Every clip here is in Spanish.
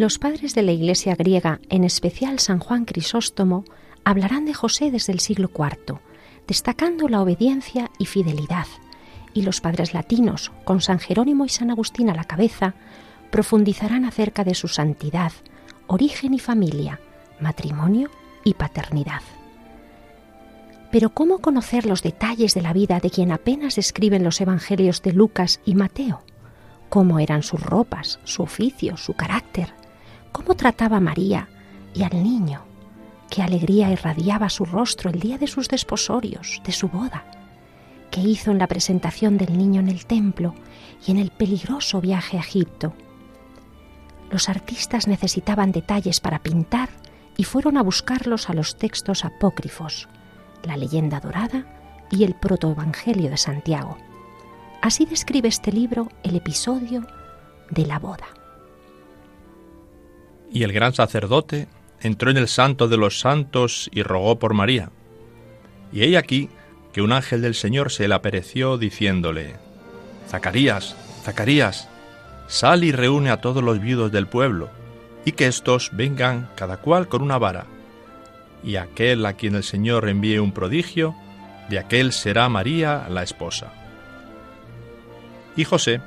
Los padres de la Iglesia griega, en especial San Juan Crisóstomo, hablarán de José desde el siglo IV, destacando la obediencia y fidelidad, y los padres latinos, con San Jerónimo y San Agustín a la cabeza, profundizarán acerca de su santidad, origen y familia, matrimonio y paternidad. Pero ¿cómo conocer los detalles de la vida de quien apenas describen los evangelios de Lucas y Mateo? ¿Cómo eran sus ropas, su oficio, su carácter? Cómo trataba a María y al niño, qué alegría irradiaba su rostro el día de sus desposorios, de su boda, qué hizo en la presentación del niño en el templo y en el peligroso viaje a Egipto. Los artistas necesitaban detalles para pintar y fueron a buscarlos a los textos apócrifos, la leyenda dorada y el protoevangelio de Santiago. Así describe este libro el episodio de la boda. Y el gran sacerdote entró en el santo de los santos y rogó por María. Y he aquí que un ángel del Señor se le apareció diciéndole, Zacarías, Zacarías, sal y reúne a todos los viudos del pueblo, y que éstos vengan cada cual con una vara. Y aquel a quien el Señor envíe un prodigio, de aquel será María la esposa. Y José,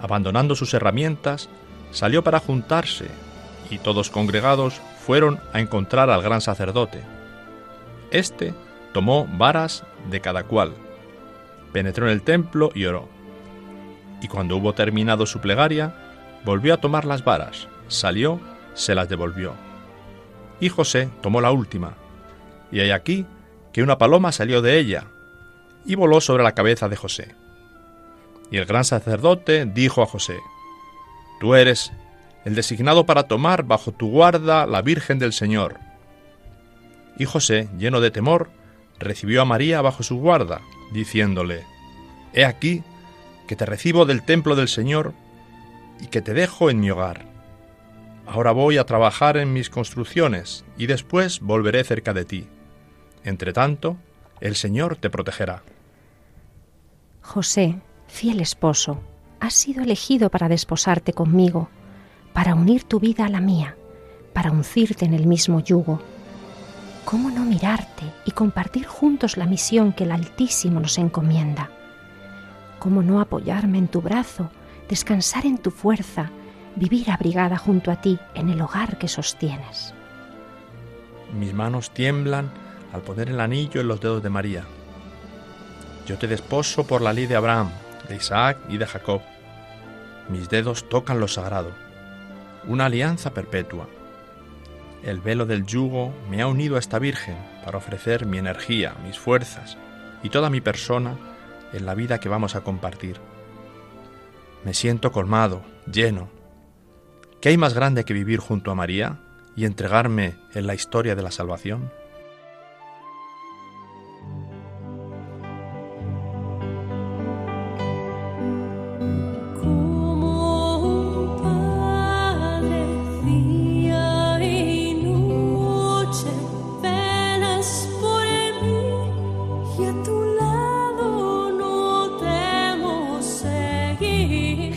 abandonando sus herramientas, salió para juntarse y todos congregados fueron a encontrar al gran sacerdote. Este tomó varas de cada cual, penetró en el templo y oró. Y cuando hubo terminado su plegaria, volvió a tomar las varas, salió, se las devolvió. Y José tomó la última, y hay aquí que una paloma salió de ella, y voló sobre la cabeza de José. Y el gran sacerdote dijo a José, Tú eres el designado para tomar bajo tu guarda la Virgen del Señor. Y José, lleno de temor, recibió a María bajo su guarda, diciéndole, He aquí que te recibo del templo del Señor y que te dejo en mi hogar. Ahora voy a trabajar en mis construcciones y después volveré cerca de ti. Entre tanto, el Señor te protegerá. José, fiel esposo, has sido elegido para desposarte conmigo para unir tu vida a la mía, para uncirte en el mismo yugo. ¿Cómo no mirarte y compartir juntos la misión que el Altísimo nos encomienda? ¿Cómo no apoyarme en tu brazo, descansar en tu fuerza, vivir abrigada junto a ti en el hogar que sostienes? Mis manos tiemblan al poner el anillo en los dedos de María. Yo te desposo por la ley de Abraham, de Isaac y de Jacob. Mis dedos tocan lo sagrado una alianza perpetua. El velo del yugo me ha unido a esta Virgen para ofrecer mi energía, mis fuerzas y toda mi persona en la vida que vamos a compartir. Me siento colmado, lleno. ¿Qué hay más grande que vivir junto a María y entregarme en la historia de la salvación?